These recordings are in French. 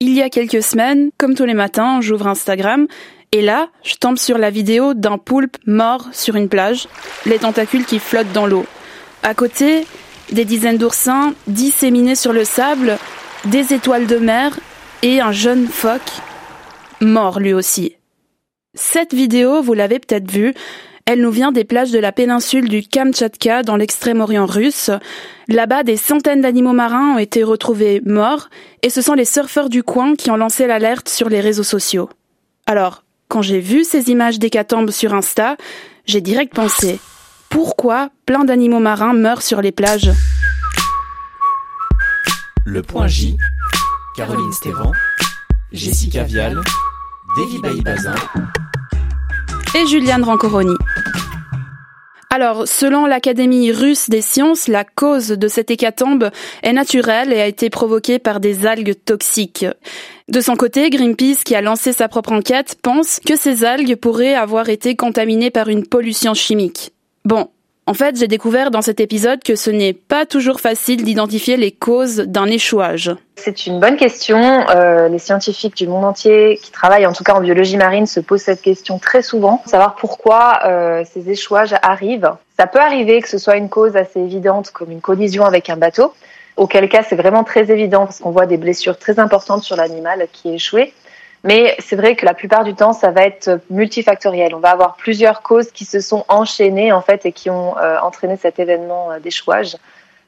Il y a quelques semaines, comme tous les matins, j'ouvre Instagram et là, je tombe sur la vidéo d'un poulpe mort sur une plage, les tentacules qui flottent dans l'eau. À côté, des dizaines d'oursins disséminés sur le sable, des étoiles de mer et un jeune phoque mort lui aussi. Cette vidéo, vous l'avez peut-être vue, elle nous vient des plages de la péninsule du Kamtchatka dans l'extrême-orient russe. Là-bas, des centaines d'animaux marins ont été retrouvés morts et ce sont les surfeurs du coin qui ont lancé l'alerte sur les réseaux sociaux. Alors, quand j'ai vu ces images d'hécatombes sur Insta, j'ai direct pensé pourquoi plein d'animaux marins meurent sur les plages? Le point J, Caroline Stévan, Jessica Vial, Davy Baïbazin et Juliane Rancoroni. Alors, selon l'Académie russe des sciences, la cause de cette hécatombe est naturelle et a été provoquée par des algues toxiques. De son côté, Greenpeace, qui a lancé sa propre enquête, pense que ces algues pourraient avoir été contaminées par une pollution chimique. Bon, en fait, j'ai découvert dans cet épisode que ce n'est pas toujours facile d'identifier les causes d'un échouage. C'est une bonne question. Euh, les scientifiques du monde entier qui travaillent en tout cas en biologie marine se posent cette question très souvent, savoir pourquoi euh, ces échouages arrivent. Ça peut arriver que ce soit une cause assez évidente comme une collision avec un bateau, auquel cas c'est vraiment très évident parce qu'on voit des blessures très importantes sur l'animal qui est échoué. Mais c'est vrai que la plupart du temps, ça va être multifactoriel. On va avoir plusieurs causes qui se sont enchaînées en fait et qui ont euh, entraîné cet événement euh, d'échouage.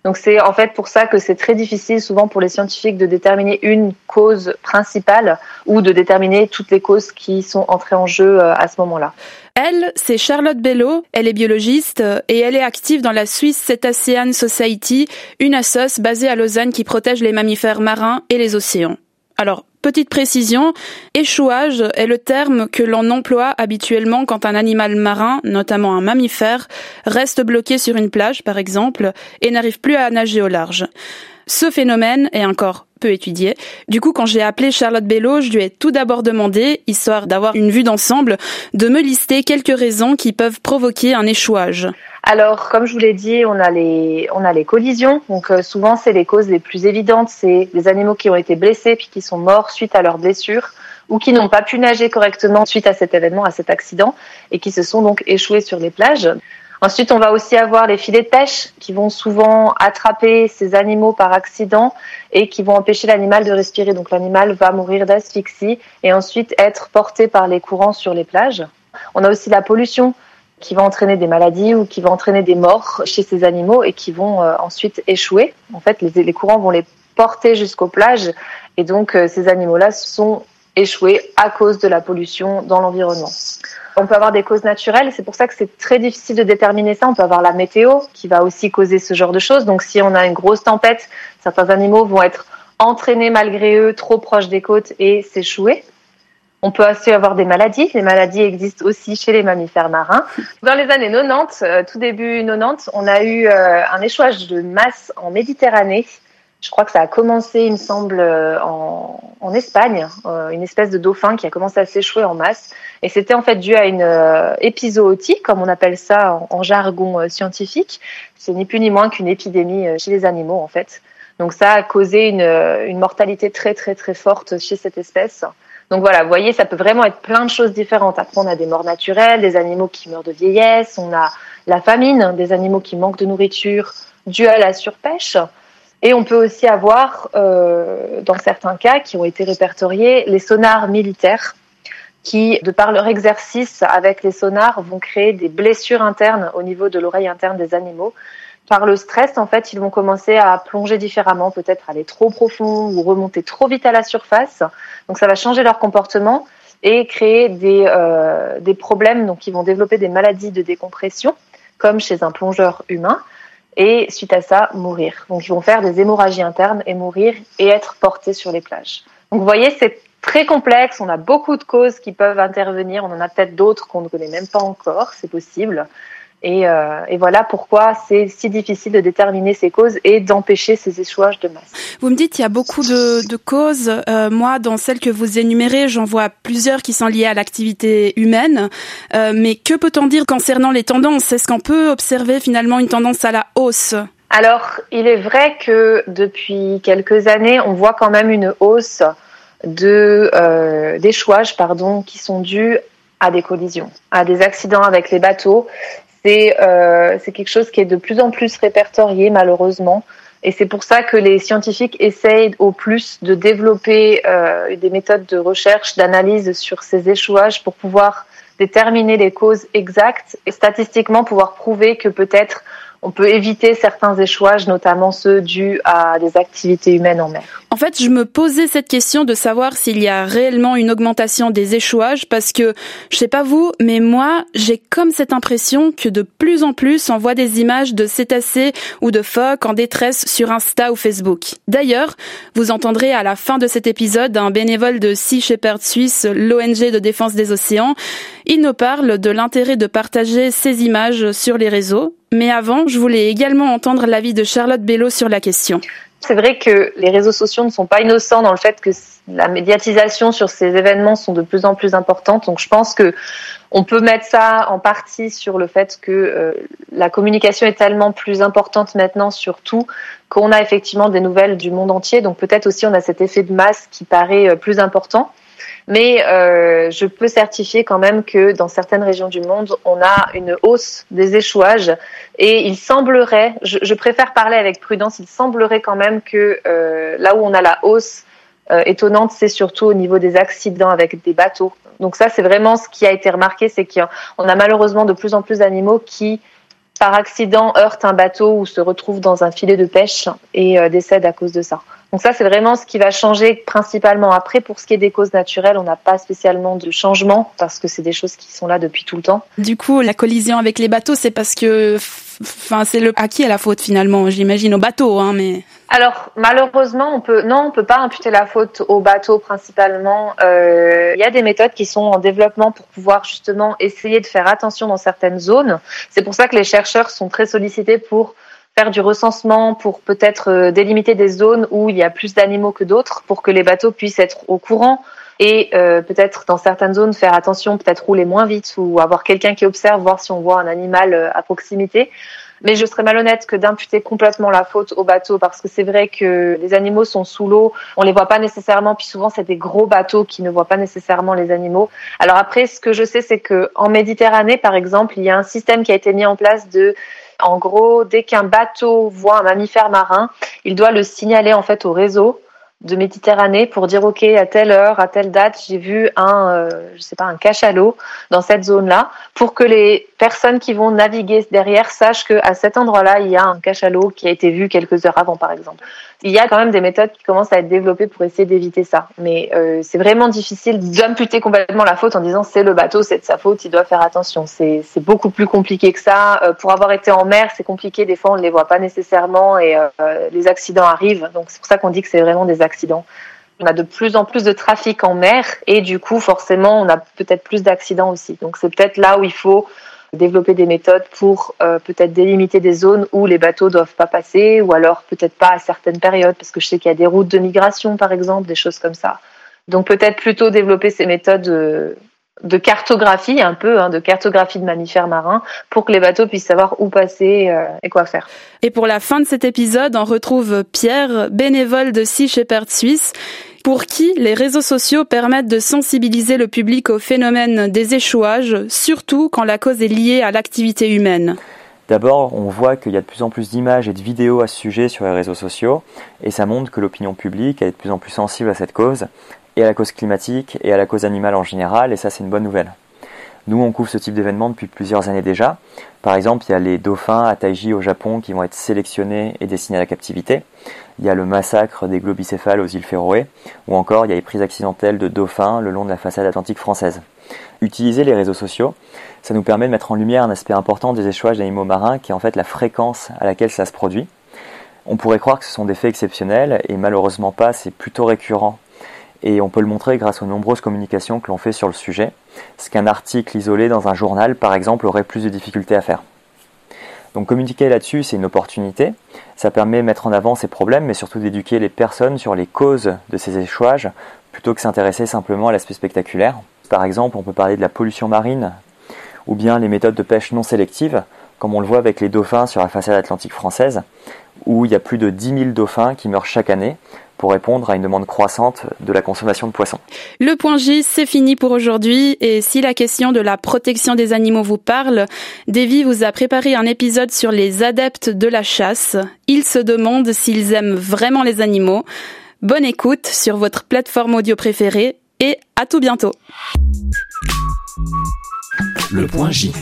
Donc c'est en fait pour ça que c'est très difficile souvent pour les scientifiques de déterminer une cause principale ou de déterminer toutes les causes qui sont entrées en jeu euh, à ce moment-là. Elle, c'est Charlotte Bello, elle est biologiste et elle est active dans la Swiss Cetacean Society, une assoce basée à Lausanne qui protège les mammifères marins et les océans. Alors, Petite précision, échouage est le terme que l'on emploie habituellement quand un animal marin, notamment un mammifère, reste bloqué sur une plage par exemple et n'arrive plus à nager au large. Ce phénomène est encore peu étudié. Du coup, quand j'ai appelé Charlotte Bello, je lui ai tout d'abord demandé, histoire d'avoir une vue d'ensemble, de me lister quelques raisons qui peuvent provoquer un échouage. Alors, comme je vous l'ai dit, on a les, on a les collisions. Donc, euh, souvent, c'est les causes les plus évidentes. C'est des animaux qui ont été blessés puis qui sont morts suite à leurs blessures ou qui n'ont pas pu nager correctement suite à cet événement, à cet accident et qui se sont donc échoués sur les plages. Ensuite, on va aussi avoir les filets de pêche qui vont souvent attraper ces animaux par accident et qui vont empêcher l'animal de respirer. Donc l'animal va mourir d'asphyxie et ensuite être porté par les courants sur les plages. On a aussi la pollution qui va entraîner des maladies ou qui va entraîner des morts chez ces animaux et qui vont euh, ensuite échouer. En fait, les, courants vont les porter jusqu'aux plages et donc euh, ces animaux-là sont échoués à cause de la pollution dans l'environnement. On peut avoir des causes naturelles, c'est pour ça que c'est très difficile de déterminer ça. On peut avoir la météo qui va aussi causer ce genre de choses. Donc si on a une grosse tempête, certains animaux vont être entraînés malgré eux trop proches des côtes et s'échouer. On peut aussi avoir des maladies. Les maladies existent aussi chez les mammifères marins. Dans les années 90, euh, tout début 90, on a eu euh, un échouage de masse en Méditerranée je crois que ça a commencé, il me semble, euh, en, en Espagne, euh, une espèce de dauphin qui a commencé à s'échouer en masse. Et c'était en fait dû à une euh, épizootie, comme on appelle ça en, jargon euh, scientifique. C'est ni plus ni moins qu'une épidémie chez les animaux, en fait. Donc ça a causé une, une mortalité très très très forte chez cette espèce. Donc voilà, vous voyez, ça peut vraiment être plein de choses différentes. Après, on a des morts naturelles, des animaux qui meurent de vieillesse, on a la famine, des animaux qui manquent de nourriture due à la surpêche. Et on peut aussi avoir, euh, dans certains cas qui ont été répertoriés, les sonars militaires qui, de par leur exercice avec les sonars, vont créer des blessures internes au niveau de l'oreille interne des animaux. Par le stress, en fait, ils vont commencer à plonger différemment, peut-être aller trop profond ou remonter trop vite à la surface. Donc ça va changer leur comportement et créer des, euh, des problèmes. Donc ils vont développer des maladies de décompression, comme chez un plongeur humain et suite à ça mourir. Donc ils vont faire des hémorragies internes et mourir et être portés sur les plages. Donc vous voyez, c'est très complexe, on a beaucoup de causes qui peuvent intervenir, on en a peut-être d'autres qu'on ne connaît même pas encore, c'est possible. Et, euh, et, voilà pourquoi c'est si difficile de déterminer ces causes et d'empêcher ces échouages de masse. Vous me dites qu'il y a beaucoup de, de causes. Euh, moi, dans celles que vous énumérez, j'en vois plusieurs qui sont liées à l'activité humaine. Euh, mais que peut-on dire concernant les tendances? Est-ce qu'on peut observer finalement une tendance à la hausse? Alors, il est vrai que depuis quelques années, on voit quand même une hausse de d'échouages pardon qui sont dus à des collisions, à des accidents avec les bateaux. C'est euh, c'est quelque chose qui est de plus en plus répertorié malheureusement. Et c'est pour ça que les scientifiques essayent au plus de développer euh, des méthodes de recherche, d'analyse sur ces échouages pour pouvoir déterminer les causes exactes et statistiquement pouvoir prouver que peut-être on peut éviter certains échouages, notamment ceux dus à des activités humaines en mer. En fait, je me posais cette question de savoir s'il y a réellement une augmentation des échouages parce que, je sais pas vous, mais moi, j'ai comme cette impression que de plus en plus on voit des images de cétacés ou de phoques en détresse sur Insta ou Facebook. D'ailleurs, vous entendrez à la fin de cet épisode un bénévole de Sea Shepherd Suisse, l'ONG de défense des océans. Il nous parle de l'intérêt de partager ces images sur les réseaux mais avant, je voulais également entendre l'avis de Charlotte Bello sur la question. C'est vrai que les réseaux sociaux ne sont pas innocents dans le fait que la médiatisation sur ces événements sont de plus en plus importantes. Donc je pense que on peut mettre ça en partie sur le fait que euh, la communication est tellement plus importante maintenant sur tout qu'on a effectivement des nouvelles du monde entier. Donc peut-être aussi on a cet effet de masse qui paraît euh, plus important. Mais euh, je peux certifier quand même que dans certaines régions du monde, on a une hausse des échouages. Et il semblerait, je, préfère parler avec prudence, il semblerait quand même que euh, là où on a la hausse euh, étonnante, c'est surtout au niveau des accidents avec des bateaux. Donc ça, c'est vraiment ce qui a été remarqué, c'est qu'on a malheureusement de plus en plus d'animaux qui par accident heurtent un bateau ou se retrouvent dans un filet de pêche et décèdent à cause de ça. Donc ça, c'est vraiment ce qui va changer principalement. Après, pour ce qui est des causes naturelles, on n'a pas spécialement de changement parce que c'est des choses qui sont là depuis tout le temps. Du coup, la collision avec les bateaux, c'est parce que, enfin, c'est le à qui est la faute finalement J'imagine au bateau, hein, mais. Alors malheureusement, on peut non, on peut pas imputer la faute au bateau principalement. Euh, il y a des méthodes qui sont en développement pour pouvoir justement essayer de faire attention dans certaines zones. C'est pour ça que les chercheurs sont très sollicités pour faire du recensement pour peut-être euh, délimiter des zones où il y a plus d'animaux que d'autres pour que les bateaux puissent être au courant et euh, peut-être dans certaines zones faire attention, peut-être rouler moins vite ou avoir quelqu'un qui observe, voir si on voit un animal euh, à proximité. Mais je serais malhonnête que d'imputer complètement la faute au bateau parce que c'est vrai que les animaux sont sous l'eau, on les voit pas nécessairement, puis souvent c'est des gros bateaux qui ne voient pas nécessairement les animaux. Alors après, ce que je sais, c'est que en Méditerranée, par exemple, il y a un système qui a été mis en place de en gros, dès qu'un bateau voit un mammifère marin, il doit le signaler en fait au réseau de Méditerranée pour dire ok à telle heure, à telle date, j'ai vu un, euh, je sais pas, un cachalot dans cette zone-là, pour que les personnes qui vont naviguer derrière sachent que à cet endroit-là il y a un cachalot qui a été vu quelques heures avant, par exemple. Il y a quand même des méthodes qui commencent à être développées pour essayer d'éviter ça, mais euh, c'est vraiment difficile d'imputer complètement la faute en disant c'est le bateau, c'est de sa faute, il doit faire attention. C'est beaucoup plus compliqué que ça. Euh, pour avoir été en mer, c'est compliqué. Des fois, on ne les voit pas nécessairement et les accidents arrivent. Donc c'est pour ça qu'on dit que c'est vraiment des accidents. On a de plus en plus de trafic en mer et du coup, forcément, on a peut-être plus d'accidents aussi. Donc c'est peut-être là où il faut développer des méthodes pour euh, peut-être délimiter des zones où les bateaux doivent pas passer ou alors peut-être pas à certaines périodes parce que je sais qu'il y a des routes de migration par exemple, des choses comme ça. Donc peut-être plutôt développer ces méthodes euh, de cartographie un peu, hein, de cartographie de mammifères marins, pour que les bateaux puissent savoir où passer euh, et quoi faire. Et pour la fin de cet épisode, on retrouve Pierre, bénévole de Sea Shepherd Suisse, pour qui les réseaux sociaux permettent de sensibiliser le public au phénomène des échouages, surtout quand la cause est liée à l'activité humaine. D'abord, on voit qu'il y a de plus en plus d'images et de vidéos à ce sujet sur les réseaux sociaux, et ça montre que l'opinion publique est de plus en plus sensible à cette cause, et à la cause climatique et à la cause animale en général, et ça c'est une bonne nouvelle. Nous, on couvre ce type d'événement depuis plusieurs années déjà. Par exemple, il y a les dauphins à Taiji au Japon qui vont être sélectionnés et destinés à la captivité. Il y a le massacre des globicéphales aux îles Féroé, ou encore il y a les prises accidentelles de dauphins le long de la façade atlantique française. Utiliser les réseaux sociaux, ça nous permet de mettre en lumière un aspect important des échouages d'animaux marins qui est en fait la fréquence à laquelle ça se produit. On pourrait croire que ce sont des faits exceptionnels, et malheureusement pas, c'est plutôt récurrent et on peut le montrer grâce aux nombreuses communications que l'on fait sur le sujet, ce qu'un article isolé dans un journal, par exemple, aurait plus de difficultés à faire. Donc communiquer là-dessus, c'est une opportunité, ça permet de mettre en avant ces problèmes, mais surtout d'éduquer les personnes sur les causes de ces échouages, plutôt que s'intéresser simplement à l'aspect spectaculaire. Par exemple, on peut parler de la pollution marine, ou bien les méthodes de pêche non sélectives, comme on le voit avec les dauphins sur la façade atlantique française, où il y a plus de 10 000 dauphins qui meurent chaque année pour répondre à une demande croissante de la consommation de poissons. Le point J, c'est fini pour aujourd'hui. Et si la question de la protection des animaux vous parle, Davy vous a préparé un épisode sur les adeptes de la chasse. Ils se demandent s'ils aiment vraiment les animaux. Bonne écoute sur votre plateforme audio préférée et à tout bientôt. Le point J.